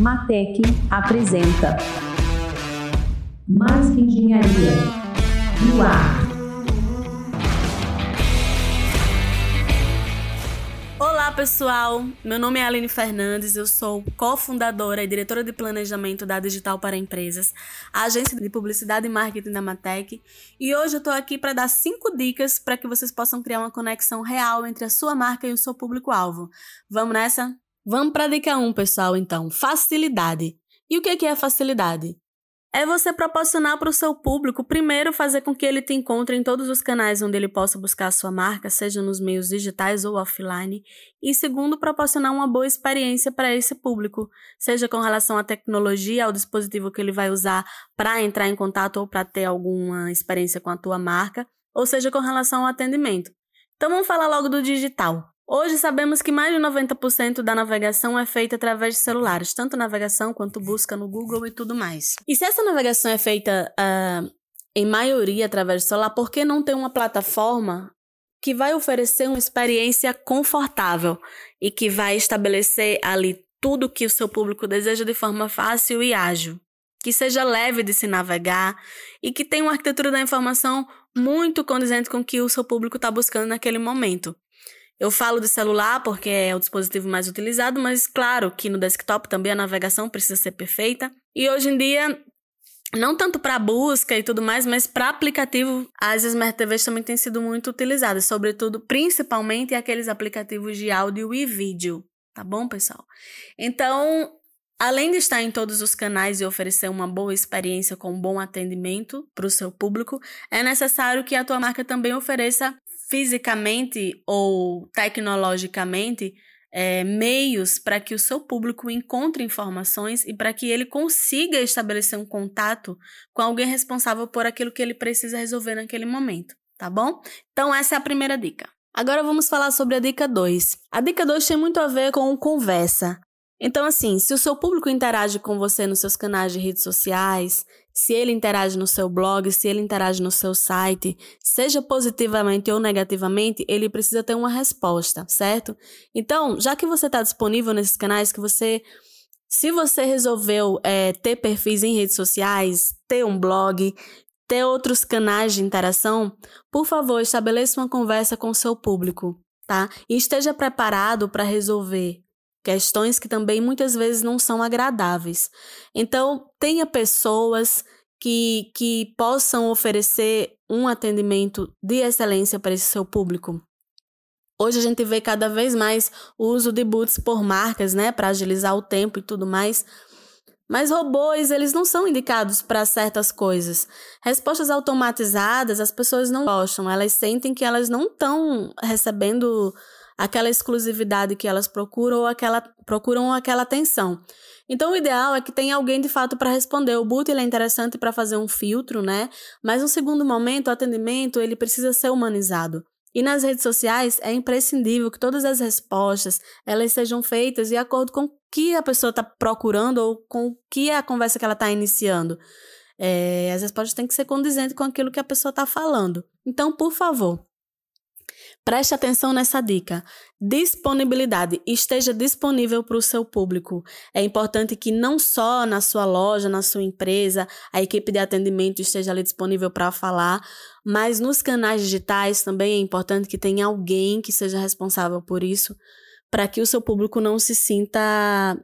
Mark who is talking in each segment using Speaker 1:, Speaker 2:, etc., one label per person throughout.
Speaker 1: Matec apresenta Mais que Engenharia no ar.
Speaker 2: Olá pessoal, meu nome é Aline Fernandes, eu sou cofundadora e diretora de planejamento da Digital para Empresas, agência de publicidade e marketing da Matec, e hoje eu estou aqui para dar cinco dicas para que vocês possam criar uma conexão real entre a sua marca e o seu público-alvo. Vamos nessa? Vamos para a dica 1, pessoal, então. Facilidade. E o que é facilidade? É você proporcionar para o seu público, primeiro, fazer com que ele te encontre em todos os canais onde ele possa buscar a sua marca, seja nos meios digitais ou offline. E segundo, proporcionar uma boa experiência para esse público, seja com relação à tecnologia, ao dispositivo que ele vai usar para entrar em contato ou para ter alguma experiência com a tua marca, ou seja com relação ao atendimento. Então vamos falar logo do digital. Hoje sabemos que mais de 90% da navegação é feita através de celulares, tanto navegação quanto busca no Google e tudo mais. E se essa navegação é feita uh, em maioria através do celular, por que não ter uma plataforma que vai oferecer uma experiência confortável e que vai estabelecer ali tudo que o seu público deseja de forma fácil e ágil? Que seja leve de se navegar e que tenha uma arquitetura da informação muito condizente com o que o seu público está buscando naquele momento. Eu falo de celular porque é o dispositivo mais utilizado, mas claro que no desktop também a navegação precisa ser perfeita. E hoje em dia, não tanto para busca e tudo mais, mas para aplicativo, as Smart TVs também têm sido muito utilizadas, sobretudo, principalmente aqueles aplicativos de áudio e vídeo, tá bom, pessoal? Então, Além de estar em todos os canais e oferecer uma boa experiência com bom atendimento para o seu público, é necessário que a tua marca também ofereça fisicamente ou tecnologicamente é, meios para que o seu público encontre informações e para que ele consiga estabelecer um contato com alguém responsável por aquilo que ele precisa resolver naquele momento, tá bom? Então, essa é a primeira dica. Agora vamos falar sobre a dica 2. A dica 2 tem muito a ver com conversa. Então, assim, se o seu público interage com você nos seus canais de redes sociais, se ele interage no seu blog, se ele interage no seu site, seja positivamente ou negativamente, ele precisa ter uma resposta, certo? Então, já que você está disponível nesses canais, que você. Se você resolveu é, ter perfis em redes sociais, ter um blog, ter outros canais de interação, por favor, estabeleça uma conversa com o seu público, tá? E esteja preparado para resolver questões que também muitas vezes não são agradáveis. Então, tenha pessoas que, que possam oferecer um atendimento de excelência para esse seu público. Hoje a gente vê cada vez mais o uso de boots por marcas, né, para agilizar o tempo e tudo mais. Mas robôs, eles não são indicados para certas coisas. Respostas automatizadas, as pessoas não gostam, elas sentem que elas não estão recebendo aquela exclusividade que elas procuram ou aquela procuram aquela atenção. Então o ideal é que tenha alguém de fato para responder. O boot ele é interessante para fazer um filtro, né? Mas no segundo momento, o atendimento ele precisa ser humanizado. E nas redes sociais é imprescindível que todas as respostas elas sejam feitas de acordo com o que a pessoa está procurando ou com o que é a conversa que ela está iniciando. É, as respostas têm que ser condizentes com aquilo que a pessoa está falando. Então, por favor, Preste atenção nessa dica. Disponibilidade. Esteja disponível para o seu público. É importante que não só na sua loja, na sua empresa, a equipe de atendimento esteja ali disponível para falar, mas nos canais digitais também é importante que tenha alguém que seja responsável por isso, para que o seu público não se sinta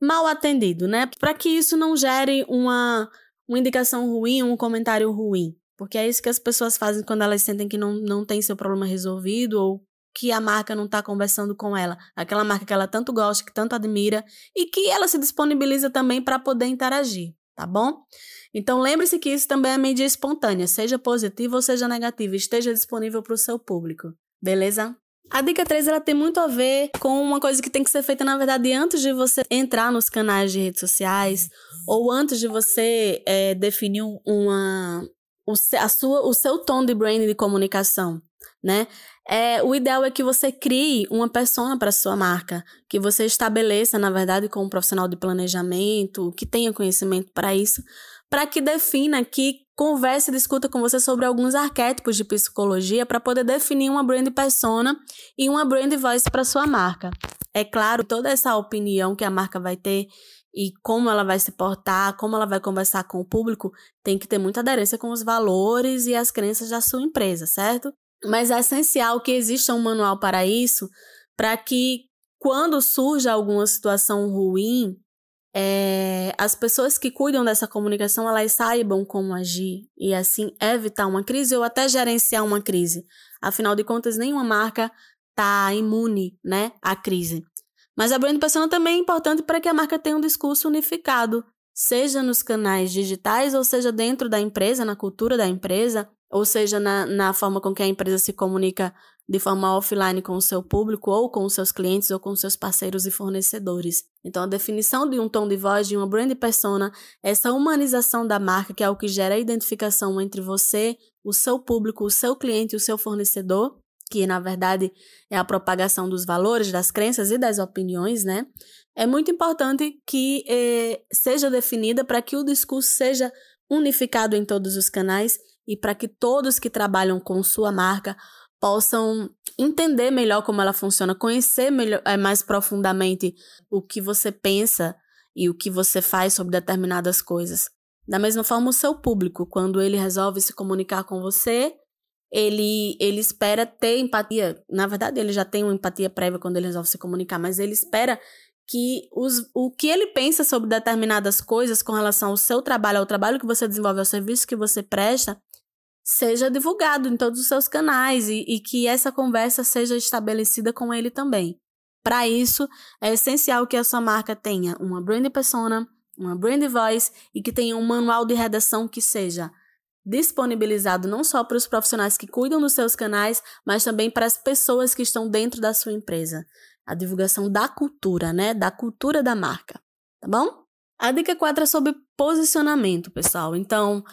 Speaker 2: mal atendido, né? Para que isso não gere uma, uma indicação ruim, um comentário ruim. Porque é isso que as pessoas fazem quando elas sentem que não, não tem seu problema resolvido ou que a marca não está conversando com ela. Aquela marca que ela tanto gosta, que tanto admira e que ela se disponibiliza também para poder interagir, tá bom? Então lembre-se que isso também é mídia espontânea, seja positiva ou seja negativa, esteja disponível para o seu público, beleza? A dica 3 ela tem muito a ver com uma coisa que tem que ser feita, na verdade, antes de você entrar nos canais de redes sociais ou antes de você é, definir uma, o, a sua, o seu tom de branding de comunicação, né? É, o ideal é que você crie uma persona para sua marca, que você estabeleça, na verdade, com um profissional de planejamento, que tenha conhecimento para isso, para que defina que converse e discuta com você sobre alguns arquétipos de psicologia para poder definir uma brand persona e uma brand voice para sua marca. É claro, toda essa opinião que a marca vai ter e como ela vai se portar, como ela vai conversar com o público, tem que ter muita aderência com os valores e as crenças da sua empresa, certo? Mas é essencial que exista um manual para isso, para que quando surja alguma situação ruim, é, as pessoas que cuidam dessa comunicação elas saibam como agir e assim evitar uma crise ou até gerenciar uma crise. Afinal de contas, nenhuma marca está imune né, à crise. Mas a brand persona também é importante para que a marca tenha um discurso unificado, seja nos canais digitais, ou seja dentro da empresa, na cultura da empresa, ou seja na, na forma com que a empresa se comunica de forma offline com o seu público, ou com os seus clientes, ou com os seus parceiros e fornecedores. Então, a definição de um tom de voz, de uma brand persona, é essa humanização da marca, que é o que gera a identificação entre você, o seu público, o seu cliente e o seu fornecedor, que na verdade é a propagação dos valores, das crenças e das opiniões, né? É muito importante que eh, seja definida para que o discurso seja unificado em todos os canais e para que todos que trabalham com sua marca possam entender melhor como ela funciona, conhecer melhor, é, mais profundamente o que você pensa e o que você faz sobre determinadas coisas. Da mesma forma, o seu público, quando ele resolve se comunicar com você, ele, ele espera ter empatia. Na verdade, ele já tem uma empatia prévia quando ele resolve se comunicar, mas ele espera que os, o que ele pensa sobre determinadas coisas com relação ao seu trabalho, ao trabalho que você desenvolve, ao serviço que você presta, seja divulgado em todos os seus canais e, e que essa conversa seja estabelecida com ele também. Para isso, é essencial que a sua marca tenha uma brand persona, uma brand voice e que tenha um manual de redação que seja disponibilizado não só para os profissionais que cuidam dos seus canais, mas também para as pessoas que estão dentro da sua empresa. A divulgação da cultura, né? Da cultura da marca, tá bom? A dica 4 é sobre posicionamento, pessoal. Então, o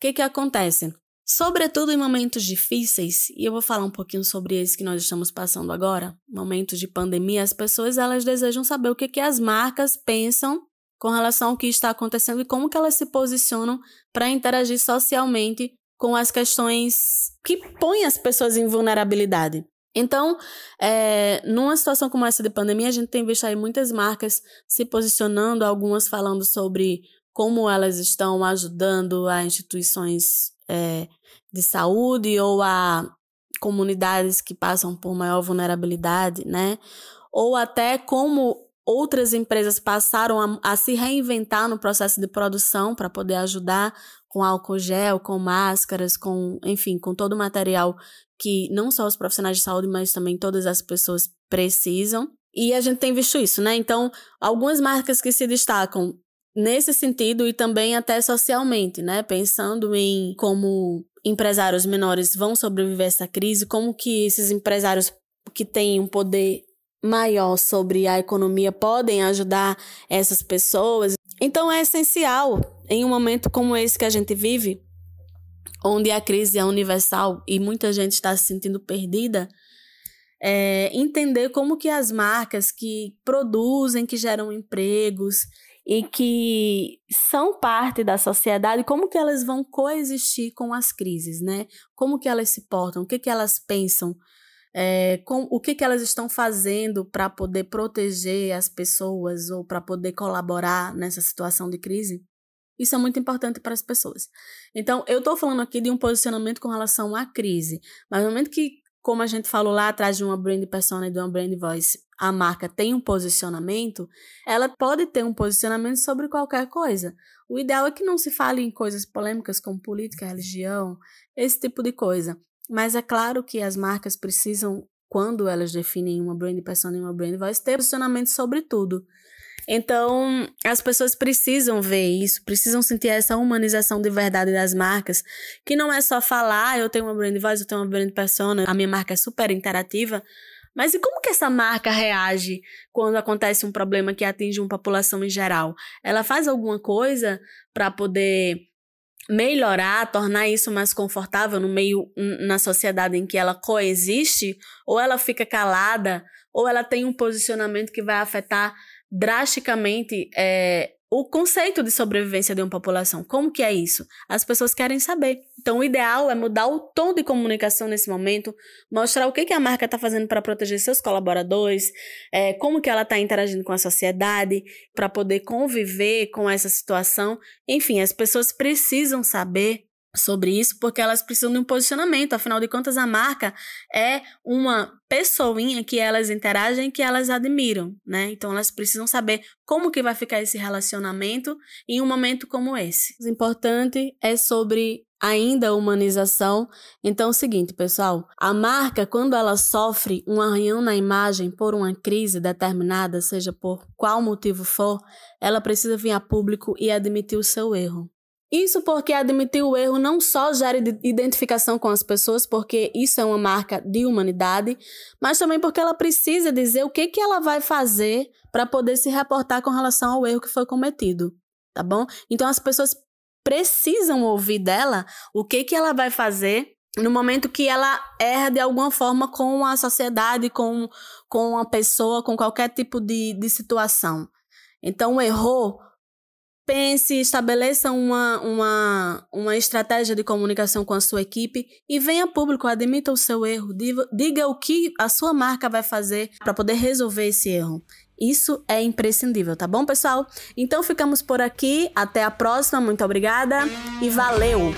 Speaker 2: que que acontece? Sobretudo em momentos difíceis, e eu vou falar um pouquinho sobre esse que nós estamos passando agora, momentos de pandemia, as pessoas elas desejam saber o que, que as marcas pensam com relação ao que está acontecendo e como que elas se posicionam para interagir socialmente com as questões que põem as pessoas em vulnerabilidade. Então, é, numa situação como essa de pandemia, a gente tem visto aí muitas marcas se posicionando, algumas falando sobre como elas estão ajudando a instituições é, de saúde ou a comunidades que passam por maior vulnerabilidade, né? Ou até como outras empresas passaram a, a se reinventar no processo de produção para poder ajudar com álcool gel, com máscaras, com, enfim, com todo o material que não só os profissionais de saúde, mas também todas as pessoas precisam. E a gente tem visto isso, né? Então, algumas marcas que se destacam nesse sentido e também até socialmente, né? Pensando em como empresários menores vão sobreviver a essa crise, como que esses empresários que têm um poder maior sobre a economia podem ajudar essas pessoas. Então é essencial em um momento como esse que a gente vive, onde a crise é universal e muita gente está se sentindo perdida, é, entender como que as marcas que produzem, que geram empregos, e que são parte da sociedade, como que elas vão coexistir com as crises, né? Como que elas se portam, o que que elas pensam, é, com, o que que elas estão fazendo para poder proteger as pessoas ou para poder colaborar nessa situação de crise. Isso é muito importante para as pessoas. Então, eu estou falando aqui de um posicionamento com relação à crise, mas no momento que como a gente falou lá atrás de uma brand persona e de uma brand voice, a marca tem um posicionamento, ela pode ter um posicionamento sobre qualquer coisa. O ideal é que não se fale em coisas polêmicas como política, religião, esse tipo de coisa. Mas é claro que as marcas precisam, quando elas definem uma brand persona e uma brand voice, ter posicionamento sobre tudo. Então, as pessoas precisam ver isso, precisam sentir essa humanização de verdade das marcas, que não é só falar, ah, eu tenho uma brand voice, eu tenho uma brand persona, a minha marca é super interativa, mas e como que essa marca reage quando acontece um problema que atinge uma população em geral? Ela faz alguma coisa para poder melhorar, tornar isso mais confortável no meio na sociedade em que ela coexiste, ou ela fica calada, ou ela tem um posicionamento que vai afetar drasticamente é, o conceito de sobrevivência de uma população. Como que é isso? As pessoas querem saber. Então, o ideal é mudar o tom de comunicação nesse momento, mostrar o que, que a marca está fazendo para proteger seus colaboradores, é, como que ela está interagindo com a sociedade, para poder conviver com essa situação. Enfim, as pessoas precisam saber sobre isso, porque elas precisam de um posicionamento. Afinal de contas, a marca é uma pessoinha que elas interagem que elas admiram, né? Então elas precisam saber como que vai ficar esse relacionamento em um momento como esse. O importante é sobre ainda humanização. Então é o seguinte, pessoal, a marca quando ela sofre um arranhão na imagem por uma crise determinada, seja por qual motivo for, ela precisa vir a público e admitir o seu erro. Isso porque admitir o erro não só gera identificação com as pessoas, porque isso é uma marca de humanidade, mas também porque ela precisa dizer o que, que ela vai fazer para poder se reportar com relação ao erro que foi cometido, tá bom? Então as pessoas precisam ouvir dela o que, que ela vai fazer no momento que ela erra de alguma forma com a sociedade, com, com a pessoa, com qualquer tipo de, de situação. Então, errou, pense, estabeleça uma, uma, uma estratégia de comunicação com a sua equipe e venha público, admita o seu erro, diga o que a sua marca vai fazer para poder resolver esse erro. Isso é imprescindível, tá bom, pessoal? Então ficamos por aqui, até a próxima, muito obrigada e valeu!